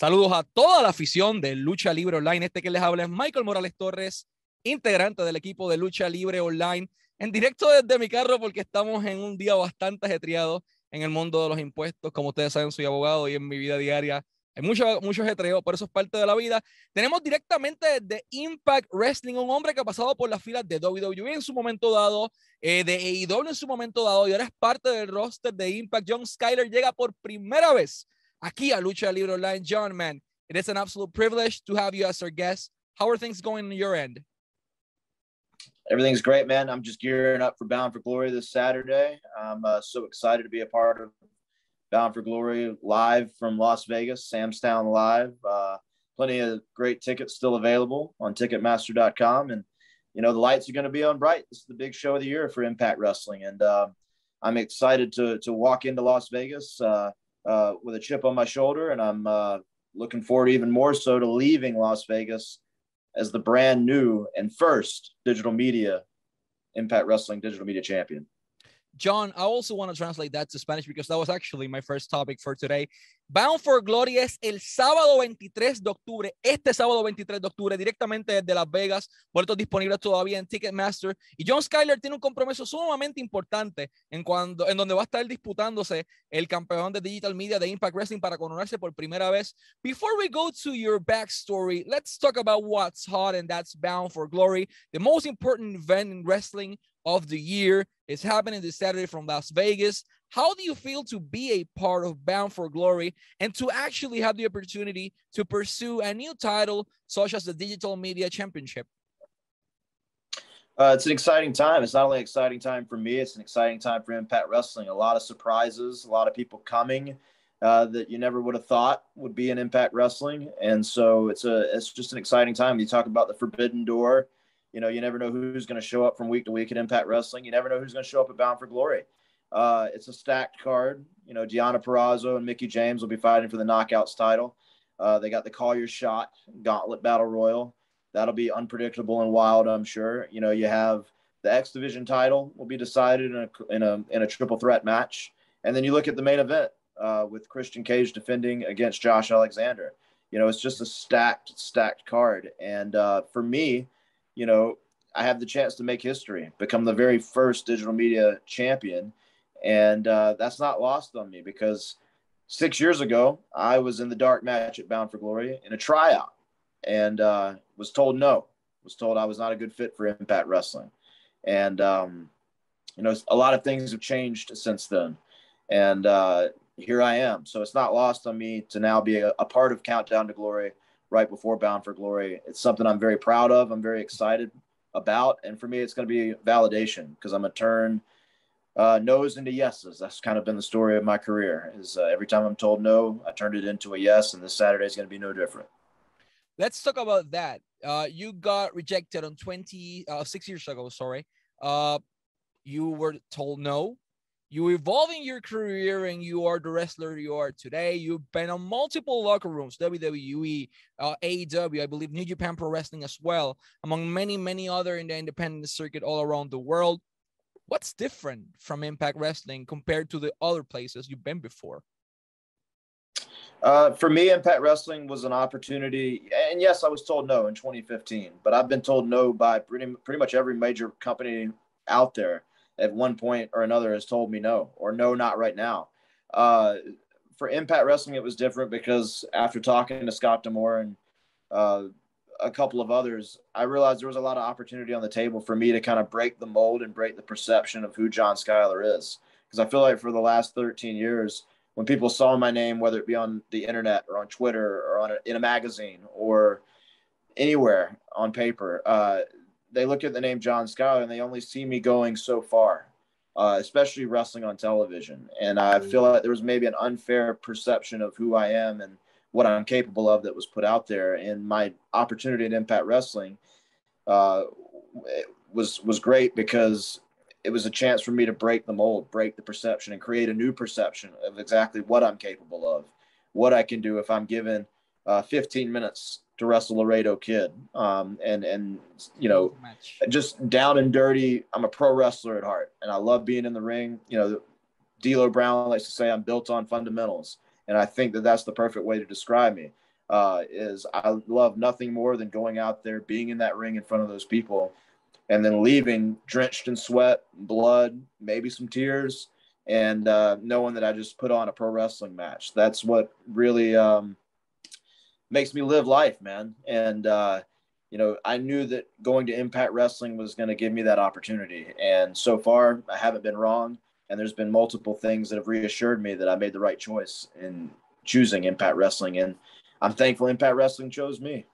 Saludos a toda la afición de Lucha Libre Online. Este que les habla es Michael Morales Torres, integrante del equipo de Lucha Libre Online, en directo desde mi carro porque estamos en un día bastante ajetreado en el mundo de los impuestos. Como ustedes saben, soy abogado y en mi vida diaria hay mucho, mucho ajetreo, por eso es parte de la vida. Tenemos directamente de Impact Wrestling, un hombre que ha pasado por las filas de WWE en su momento dado, eh, de AEW en su momento dado, y ahora es parte del roster de Impact. John Skyler llega por primera vez aquí a Lucha Libre Online. John, man, it is an absolute privilege to have you as our guest. How are things going on your end? Everything's great, man. I'm just gearing up for Bound for Glory this Saturday. I'm uh, so excited to be a part of Bound for Glory live from Las Vegas, Sam's Town Live. Uh, plenty of great tickets still available on Ticketmaster.com, and you know the lights are going to be on bright. This is the big show of the year for Impact Wrestling, and uh, I'm excited to to walk into Las Vegas uh, uh with a chip on my shoulder, and I'm uh, looking forward even more so to leaving Las Vegas as the brand new and first digital media Impact Wrestling digital media champion. John, I also want to translate that to Spanish because that was actually my first topic for today. Bound for Glory es el sábado 23 de octubre, este sábado 23 de octubre, directamente desde Las Vegas, boletos disponibles todavía en Ticketmaster. Y John Skyler tiene un compromiso sumamente importante en, cuando, en donde va a estar disputándose el campeón de Digital Media de Impact Wrestling para coronarse por primera vez. Before we go to your backstory, let's talk about what's hot and that's Bound for Glory, the most important event in wrestling of the year. It's happening this Saturday from Las Vegas. How do you feel to be a part of Bound for Glory and to actually have the opportunity to pursue a new title such as the Digital Media Championship? Uh, it's an exciting time. It's not only an exciting time for me, it's an exciting time for Impact Wrestling. A lot of surprises, a lot of people coming uh, that you never would have thought would be in Impact Wrestling. And so it's a it's just an exciting time. You talk about the Forbidden Door you know, you never know who's going to show up from week to week at Impact Wrestling. You never know who's going to show up at Bound for Glory. Uh, it's a stacked card. You know, Deonna Purrazzo and Mickie James will be fighting for the Knockouts title. Uh, they got the Call Your Shot Gauntlet Battle Royal. That'll be unpredictable and wild, I'm sure. You know, you have the X Division title will be decided in a in a in a triple threat match, and then you look at the main event uh, with Christian Cage defending against Josh Alexander. You know, it's just a stacked stacked card, and uh, for me, you know, I have the chance to make history, become the very first digital media champion. And uh, that's not lost on me because six years ago, I was in the dark match at Bound for Glory in a tryout and uh, was told no, was told I was not a good fit for Impact Wrestling. And, um, you know, a lot of things have changed since then. And uh, here I am. So it's not lost on me to now be a, a part of Countdown to Glory right before Bound for Glory. It's something I'm very proud of. I'm very excited about. And for me, it's going to be validation because I'm to turn uh, no's into yeses. That's kind of been the story of my career is uh, every time I'm told no, I turned it into a yes. And this Saturday is going to be no different. Let's talk about that. Uh, you got rejected on 20, uh, six years ago, sorry. Uh, you were told no you evolving your career and you are the wrestler you are today. You've been on multiple locker rooms, WWE, uh, AEW, I believe New Japan Pro Wrestling as well, among many, many other in the independent circuit all around the world. What's different from Impact Wrestling compared to the other places you've been before? Uh, for me, Impact Wrestling was an opportunity, and yes, I was told no in 2015, but I've been told no by pretty pretty much every major company out there at one point or another has told me no or no, not right now. Uh, for Impact Wrestling, it was different because after talking to Scott D'Amore and uh, a couple of others, I realized there was a lot of opportunity on the table for me to kind of break the mold and break the perception of who John Skyler is. Because I feel like for the last 13 years, when people saw my name, whether it be on the internet or on Twitter or on a, in a magazine or anywhere on paper, uh, they look at the name John Scott and they only see me going so far, uh, especially wrestling on television. And I feel like there was maybe an unfair perception of who I am and what I'm capable of that was put out there. And my opportunity at Impact Wrestling uh, was was great because it was a chance for me to break the mold, break the perception, and create a new perception of exactly what I'm capable of, what I can do if I'm given uh, 15 minutes to wrestle Laredo Kid. Um, and and you know, just down and dirty. I'm a pro wrestler at heart, and I love being in the ring. You know, D'Lo Brown likes to say I'm built on fundamentals, and I think that that's the perfect way to describe me. uh, is I love nothing more than going out there, being in that ring in front of those people, and then leaving drenched in sweat, blood, maybe some tears, and uh, knowing that I just put on a pro wrestling match. That's what really um, makes me live life, man. And uh, you know, I knew that going to Impact Wrestling was going to give me that opportunity, and so far I haven't been wrong. And there's been multiple things that have reassured me that I made the right choice in choosing Impact Wrestling, and I'm thankful Impact Wrestling chose me.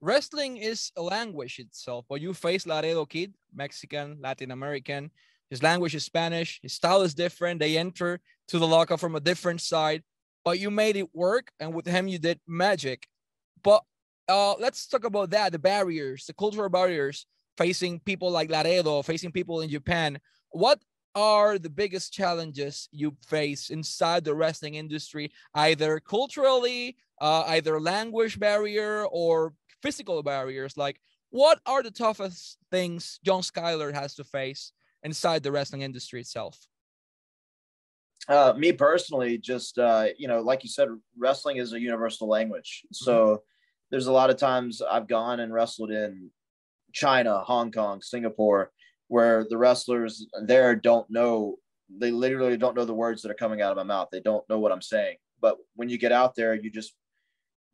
Wrestling is a language itself, but you face Laredo Kid, Mexican, Latin American. His language is Spanish. His style is different. They enter to the lockup from a different side, but you made it work. And with him, you did magic. But uh, let's talk about that the barriers, the cultural barriers facing people like Laredo, facing people in Japan. What are the biggest challenges you face inside the wrestling industry, either culturally, uh, either language barrier or physical barriers? Like, what are the toughest things John Skyler has to face inside the wrestling industry itself? Uh, me personally, just uh, you know, like you said, wrestling is a universal language. So mm-hmm. there's a lot of times I've gone and wrestled in China, Hong Kong, Singapore, where the wrestlers there don't know. They literally don't know the words that are coming out of my mouth. They don't know what I'm saying. But when you get out there, you just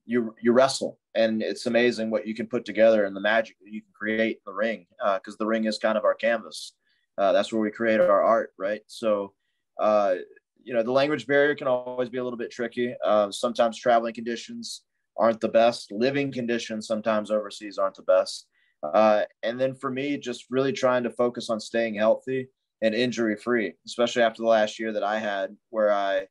you you wrestle, and it's amazing what you can put together and the magic that you can create in the ring. Because uh, the ring is kind of our canvas. Uh, that's where we create our art, right? So, uh, you know, the language barrier can always be a little bit tricky. Uh, sometimes traveling conditions aren't the best. Living conditions sometimes overseas aren't the best. Uh, and then for me, just really trying to focus on staying healthy and injury free, especially after the last year that I had, where I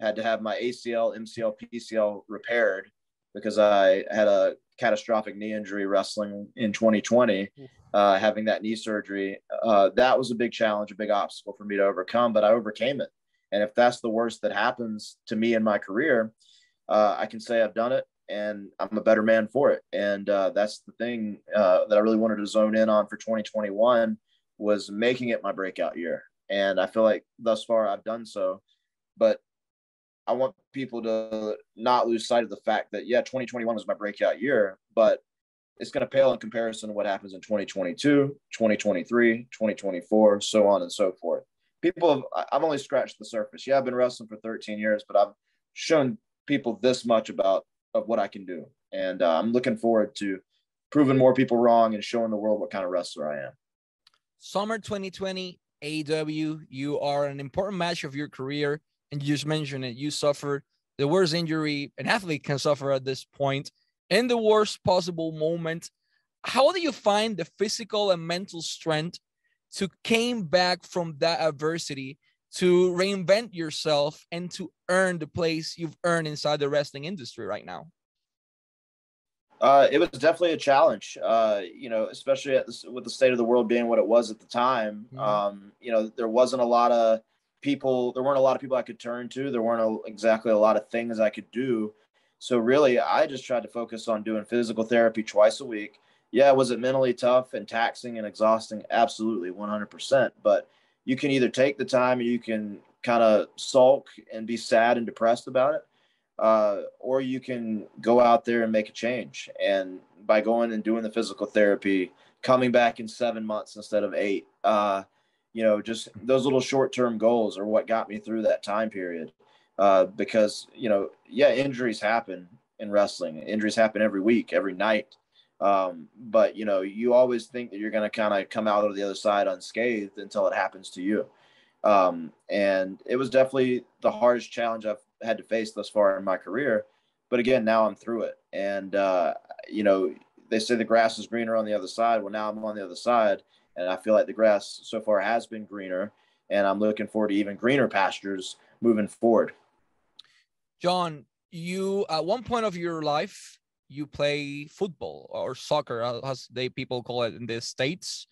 had to have my ACL, MCL, PCL repaired because I had a catastrophic knee injury wrestling in 2020, uh, having that knee surgery. Uh, that was a big challenge, a big obstacle for me to overcome, but I overcame it. And if that's the worst that happens to me in my career, uh, I can say I've done it and I'm a better man for it. And uh, that's the thing uh, that I really wanted to zone in on for 2021 was making it my breakout year. And I feel like thus far I've done so. But I want people to not lose sight of the fact that yeah, 2021 was my breakout year, but it's going to pale in comparison to what happens in 2022, 2023, 2024, so on and so forth. People have, I've only scratched the surface. Yeah, I've been wrestling for 13 years, but I've shown people this much about of what I can do. And uh, I'm looking forward to proving more people wrong and showing the world what kind of wrestler I am. Summer 2020, AEW, you are an important match of your career and you just mentioned it, you suffered the worst injury an athlete can suffer at this point in the worst possible moment. How do you find the physical and mental strength to came back from that adversity to reinvent yourself and to earn the place you've earned inside the wrestling industry right now? Uh, it was definitely a challenge, uh, you know, especially with the state of the world being what it was at the time. Mm-hmm. Um, you know, there wasn't a lot of people there weren't a lot of people i could turn to there weren't a, exactly a lot of things i could do so really i just tried to focus on doing physical therapy twice a week yeah was it mentally tough and taxing and exhausting absolutely 100% but you can either take the time and you can kind of sulk and be sad and depressed about it uh, or you can go out there and make a change and by going and doing the physical therapy coming back in seven months instead of eight uh, you know, just those little short term goals are what got me through that time period. Uh, because, you know, yeah, injuries happen in wrestling, injuries happen every week, every night. Um, but, you know, you always think that you're going to kind of come out of the other side unscathed until it happens to you. Um, and it was definitely the hardest challenge I've had to face thus far in my career. But again, now I'm through it. And, uh, you know, they say the grass is greener on the other side. Well, now I'm on the other side and I feel like the grass so far has been greener, and I'm looking forward to even greener pastures moving forward. John, you at one point of your life you play football or soccer, as they people call it in the states.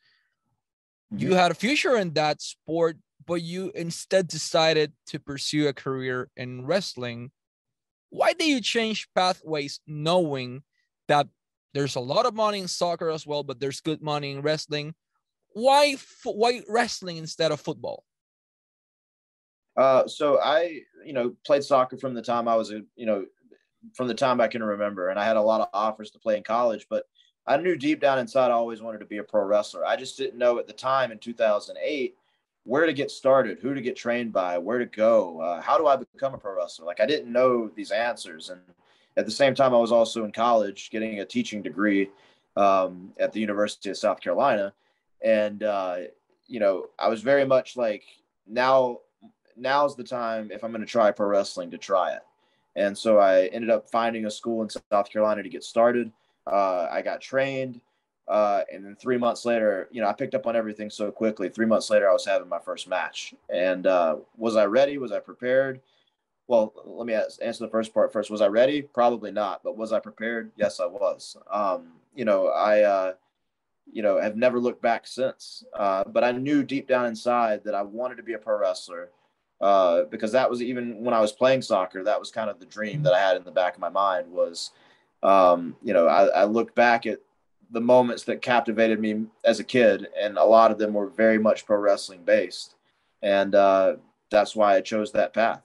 Mm-hmm. You had a future in that sport, but you instead decided to pursue a career in wrestling. Why did you change pathways, knowing that there's a lot of money in soccer as well, but there's good money in wrestling? why why wrestling instead of football? Uh, so I, you know, played soccer from the time I was a, you know, from the time I can remember. And I had a lot of offers to play in college, but I knew deep down inside I always wanted to be a pro wrestler. I just didn't know at the time in 2008 where to get started, who to get trained by, where to go, uh, how do I become a pro wrestler? Like I didn't know these answers. And at the same time, I was also in college getting a teaching degree um, at the University of South Carolina. And, uh, you know, I was very much like, now, now's the time if I'm going to try pro wrestling to try it. And so I ended up finding a school in South Carolina to get started. Uh, I got trained. Uh, and then three months later, you know, I picked up on everything so quickly. Three months later, I was having my first match. And uh, was I ready? Was I prepared? Well, let me answer the first part first. Was I ready? Probably not. But was I prepared? Yes, I was. Um, you know, I, uh, you know, have never looked back since. Uh, but I knew deep down inside that I wanted to be a pro wrestler uh, because that was even when I was playing soccer. That was kind of the dream that I had in the back of my mind was, um, you know, I, I look back at the moments that captivated me as a kid, and a lot of them were very much pro wrestling based, and uh, that's why I chose that path.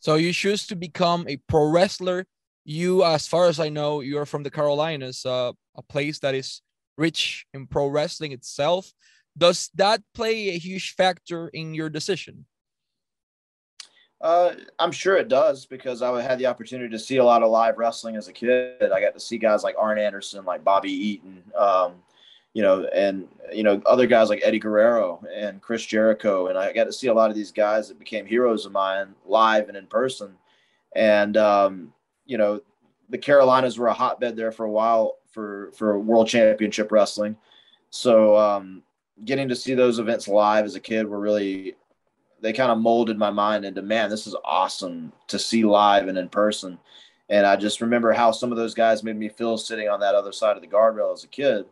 So you choose to become a pro wrestler. You, as far as I know, you're from the Carolinas, uh, a place that is rich in pro wrestling itself. Does that play a huge factor in your decision? Uh, I'm sure it does because I had the opportunity to see a lot of live wrestling as a kid. I got to see guys like Arn Anderson, like Bobby Eaton, um, you know, and you know other guys like Eddie Guerrero and Chris Jericho, and I got to see a lot of these guys that became heroes of mine live and in person. And um, you know, the Carolinas were a hotbed there for a while for for World Championship Wrestling. So um, getting to see those events live as a kid were really they kind of molded my mind into man, this is awesome to see live and in person. And I just remember how some of those guys made me feel sitting on that other side of the guardrail as a kid.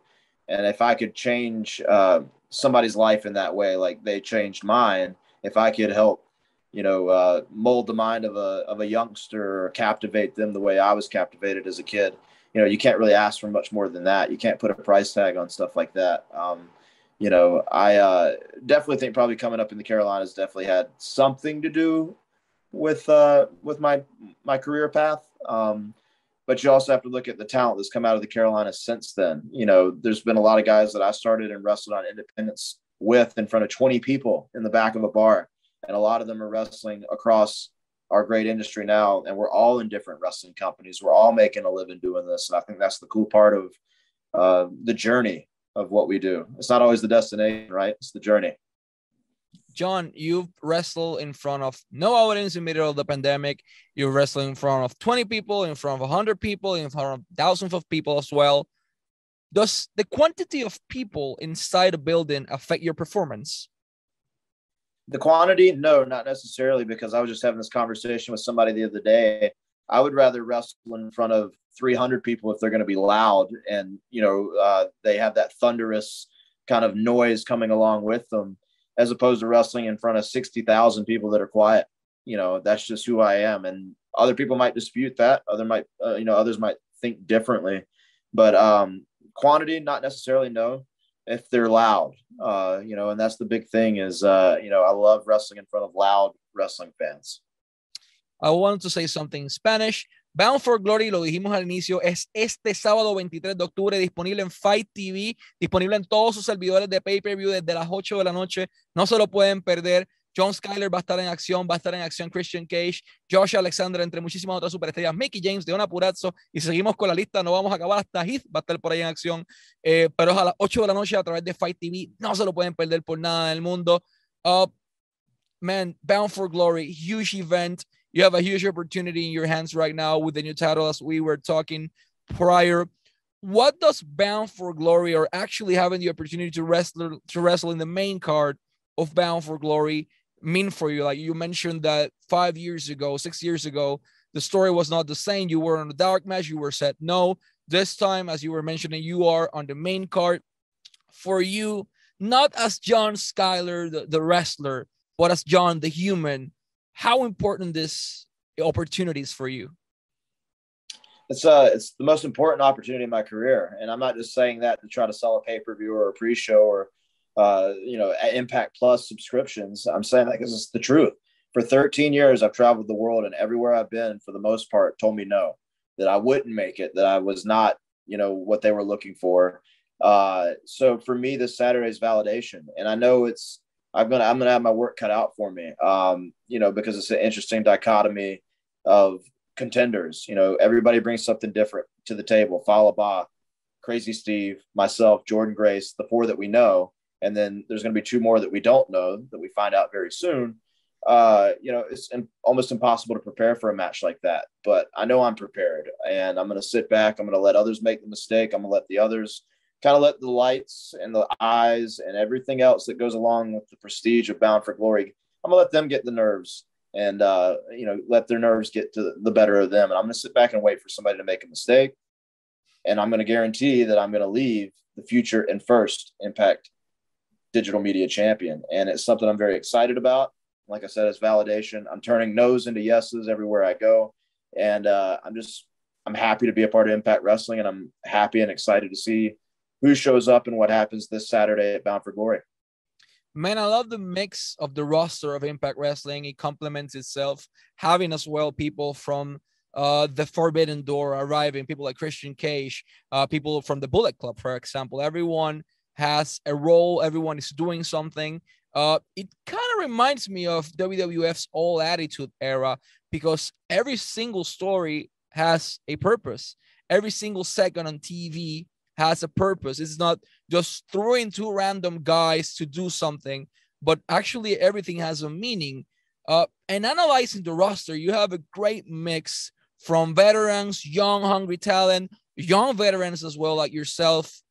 And if I could change uh, somebody's life in that way, like they changed mine, if I could help, you know, uh, mold the mind of a of a youngster or captivate them the way I was captivated as a kid, you know, you can't really ask for much more than that. You can't put a price tag on stuff like that. Um, you know, I uh, definitely think probably coming up in the Carolinas definitely had something to do with uh, with my my career path. Um, but you also have to look at the talent that's come out of the Carolinas since then. You know, there's been a lot of guys that I started and wrestled on independence with in front of 20 people in the back of a bar, and a lot of them are wrestling across our great industry now, and we're all in different wrestling companies. We're all making a living doing this, and I think that's the cool part of uh, the journey of what we do. It's not always the destination, right? It's the journey. John, you've wrestled in front of no audience in the middle of the pandemic. You wrestled in front of 20 people, in front of 100 people, in front of thousands of people as well. Does the quantity of people inside a building affect your performance? The quantity, no, not necessarily, because I was just having this conversation with somebody the other day. I would rather wrestle in front of 300 people if they're going to be loud and you know uh, they have that thunderous kind of noise coming along with them as opposed to wrestling in front of 60,000 people that are quiet. You know that's just who I am and other people might dispute that other might uh, you know others might think differently. But um quantity not necessarily no. If they're loud uh you know and that's the big thing is uh you know I love wrestling in front of loud wrestling fans I wanted to say something in Spanish. Bound for Glory, lo dijimos al inicio, es este sábado 23 de octubre, disponible en Fight TV, disponible en todos sus servidores de pay-per-view desde las 8 de la noche. No se lo pueden perder. John Skyler va a estar en acción, va a estar en acción Christian Cage, Josh Alexander, entre muchísimas otras superestrellas, Mickey James, de una Purazzo, y seguimos con la lista, no vamos a acabar hasta Heath, va a estar por ahí en acción, eh, pero a las 8 de la noche a través de Fight TV, no se lo pueden perder por nada del mundo. Uh, man, Bound for Glory, huge event. You have a huge opportunity in your hands right now with the new title, as we were talking prior. What does Bound for Glory or actually having the opportunity to wrestle to wrestle in the main card of Bound for Glory mean for you? Like you mentioned that five years ago, six years ago, the story was not the same. You were on the dark match, you were set no. This time, as you were mentioning, you are on the main card. For you, not as John Skyler, the, the wrestler, but as John the human how important this opportunity is for you? It's uh it's the most important opportunity in my career. And I'm not just saying that to try to sell a pay-per-view or a pre-show or uh, you know, Impact Plus subscriptions. I'm saying that because it's the truth. for 13 years, I've traveled the world, and everywhere I've been, for the most part, told me no, that I wouldn't make it, that I was not, you know, what they were looking for. Uh, so for me, this Saturday is validation, and I know it's I'm gonna I'm gonna have my work cut out for me, um, you know, because it's an interesting dichotomy of contenders. You know, everybody brings something different to the table. Fallah Bahh, Crazy Steve, myself, Jordynne Grace, the four that we know, and then there's to be two more that we don't know that we find out very soon. Uh, you know, it's in, almost impossible to prepare for a match like that. But I know I'm prepared, and I'm to sit back. I'm to let others make the mistake. I'm to let the others kind of let the lights and the eyes and everything else that goes along with the prestige of Bound for Glory. I'm gonna let them get the nerves and uh, you know let their nerves get to the better of them. And I'm gonna sit back and wait for somebody to make a mistake. And I'm gonna guarantee that I'm gonna leave the future and first Impact digital media champion. And it's something I'm very excited about. Like I said, it's validation. I'm turning no's into yeses everywhere I go. And uh, I'm just I'm happy to be a part of Impact Wrestling, and I'm happy and excited to see who shows up and what happens this Saturday at Bound for Glory. Man, I love the mix of the roster of Impact Wrestling. It complements itself, having as well people from uh, the Forbidden Door arriving, people like Christian Cage, uh, people from the Bullet Club, for example. Everyone has a role, everyone is doing something. Uh, it kind of reminds me of WWF's All Attitude era because every single story has a purpose. Every single second on TV has a purpose. It's not just throwing two random guys to do something, but actually everything has a meaning. Uh, and analyzing the roster, you have a great mix from veterans, young, hungry talent, young veterans as well, like yourself.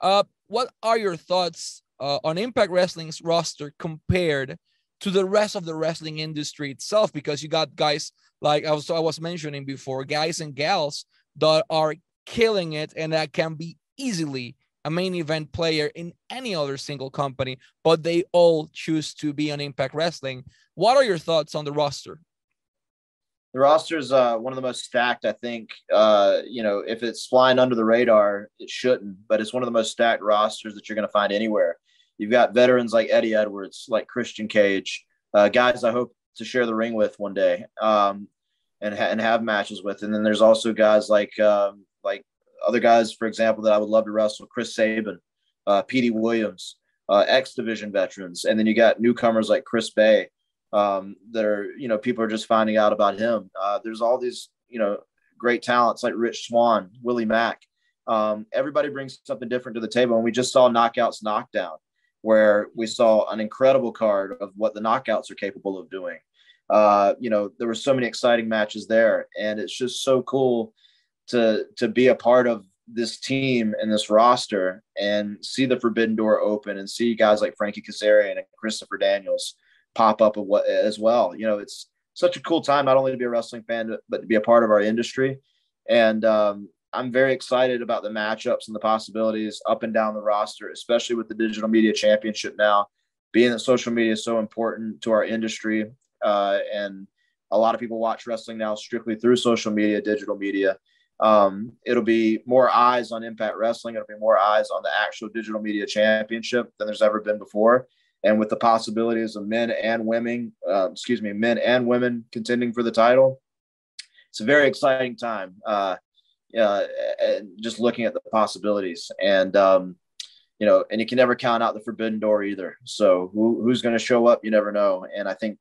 Uh, what are your thoughts uh, on Impact Wrestling's roster compared to the rest of the wrestling industry itself? Because you got guys like I was I was mentioning before, guys and gals that are killing it and that can be easily a main event player in any other single company, but they all choose to be on Impact Wrestling. What are your thoughts on the roster? The roster is uh, one of the most stacked, I think. Uh, you know, if it's flying under the radar, it shouldn't, but it's one of the most stacked rosters that you're going to find anywhere. You've got veterans like Eddie Edwards, like Christian Cage, uh, guys I hope to share the ring with one day um, and, ha- and have matches with. And then there's also guys like um, like other guys, for example, that I would love to wrestle: Chris Sabin, uh, Petey Williams, uh, X Division veterans, and then you got newcomers like Chris Bey um, that are you know people are just finding out about him. Uh, there's all these you know great talents like Rich Swann, Willie Mack. Um, everybody brings something different to the table, and we just saw Knockouts Knockdown, where we saw an incredible card of what the Knockouts are capable of doing. Uh, you know, there were so many exciting matches there, and it's just so cool to to be a part of this team and this roster and see the forbidden door open and see guys like Frankie Kazarian and Christopher Daniels pop up as well. You know, it's such a cool time not only to be a wrestling fan but to be a part of our industry. And um, I'm very excited about the matchups and the possibilities up and down the roster, especially with the digital media championship now. Being that social media is so important to our industry, uh, and a lot of people watch wrestling now strictly through social media, digital media um, it'll be more eyes on Impact Wrestling. It'll be more eyes on the actual digital media championship than there's ever been before. And with the possibilities of men and women, uh, excuse me, men and women contending for the title, it's a very exciting time. Uh, uh, just looking at the possibilities, and um, you know, and you can never count out the forbidden door either. So who, who's going to show up, you never know. And I think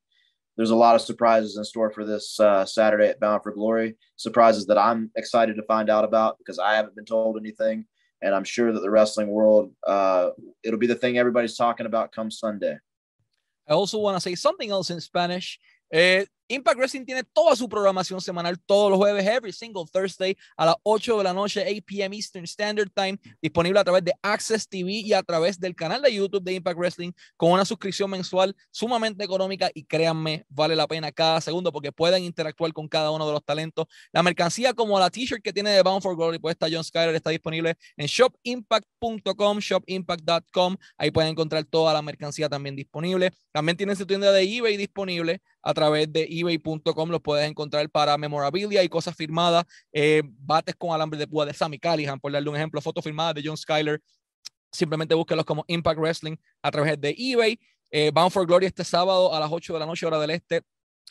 there's a lot of surprises in store for this uh, Saturday at Bound for Glory. Surprises that I'm excited to find out about because I haven't been told anything, and I'm sure that the wrestling world uh, it'll be the thing everybody's talking about come Sunday. I also want to say something else in Spanish. Eh, Impact Wrestling tiene toda su programación semanal todos los jueves, every single Thursday a las 8 de la noche, 8 p.m. Eastern Standard Time, disponible a través de Access TV y a través del canal de YouTube de Impact Wrestling con una suscripción mensual sumamente económica y créanme, vale la pena cada segundo porque pueden interactuar con cada uno de los talentos. La mercancía como la t-shirt que tiene de Bound for Glory, pues está John Skyler, está disponible en shopimpact.com, shopimpact.com, ahí pueden encontrar toda la mercancía también disponible. También tienen su tienda de eBay disponible a través de ebay.com los puedes encontrar para memorabilia y cosas firmadas, eh, bates con alambre de púa de Sammy Callihan, por darle un ejemplo, fotos firmadas de John Skyler. Simplemente búsquenlos como Impact Wrestling a través de eBay. Eh, Bound for Glory este sábado a las 8 de la noche, hora del este.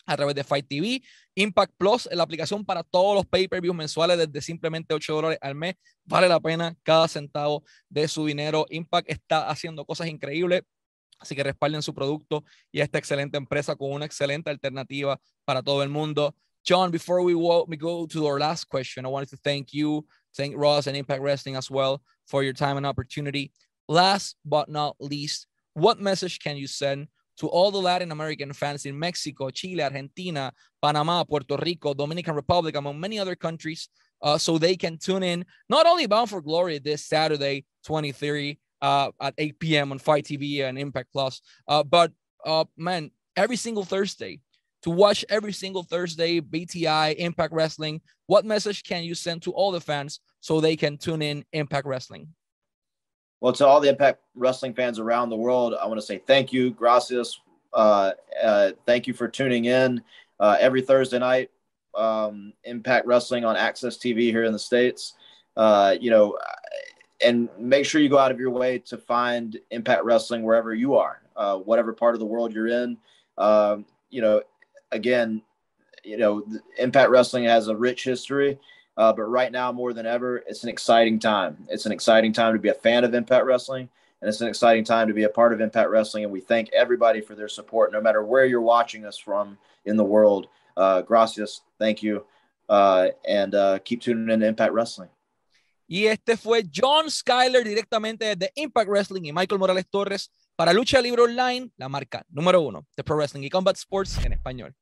a través de Fight TV. Impact Plus la aplicación para todos los pay-per-views mensuales desde simplemente 8 dólares al mes. Vale la pena cada centavo de su dinero. Impact está haciendo cosas increíbles. Así que respalden su producto y esta excelente empresa con una excelente alternativa para todo el mundo. John, before we, we go to our last question, I wanted to thank you, thank Ross and Impact Wrestling as well for your time and opportunity. Last but not least, what message can you send to all the Latin American fans in Mexico, Chile, Argentina, Panama, Puerto Rico, Dominican Republic, among many other countries, uh, so they can tune in not only Bound for Glory this Saturday, 23 uh, at 8 p.m. on FITE TV and Impact Plus, uh, but uh, man, every single Thursday to watch every single Thursday BTI Impact Wrestling. What message can you send to all the fans so they can tune in Impact Wrestling? Well, to all the Impact Wrestling fans around the world, I want to say thank you, gracias. Uh, uh, thank you for tuning in uh, every Thursday night. Um, Impact Wrestling on AXS TV here in the states. Uh, you know, and make sure you go out of your way to find Impact Wrestling wherever you are, uh, whatever part of the world you're in. Um, you know, again, you know, Impact Wrestling has a rich history. Uh, but right now, more than ever, it's an exciting time. It's an exciting time to be a fan of Impact Wrestling, and it's an exciting time to be a part of Impact Wrestling. And we thank everybody for their support, no matter where you're watching us from in the world. Uh, gracias, thank you, uh, and uh, keep tuning in to Impact Wrestling. Y este fue John Skyler directamente de Impact Wrestling y Michael Morales Torres para Lucha Libre Online, la marca número uno de Pro Wrestling y Combat Sports en español.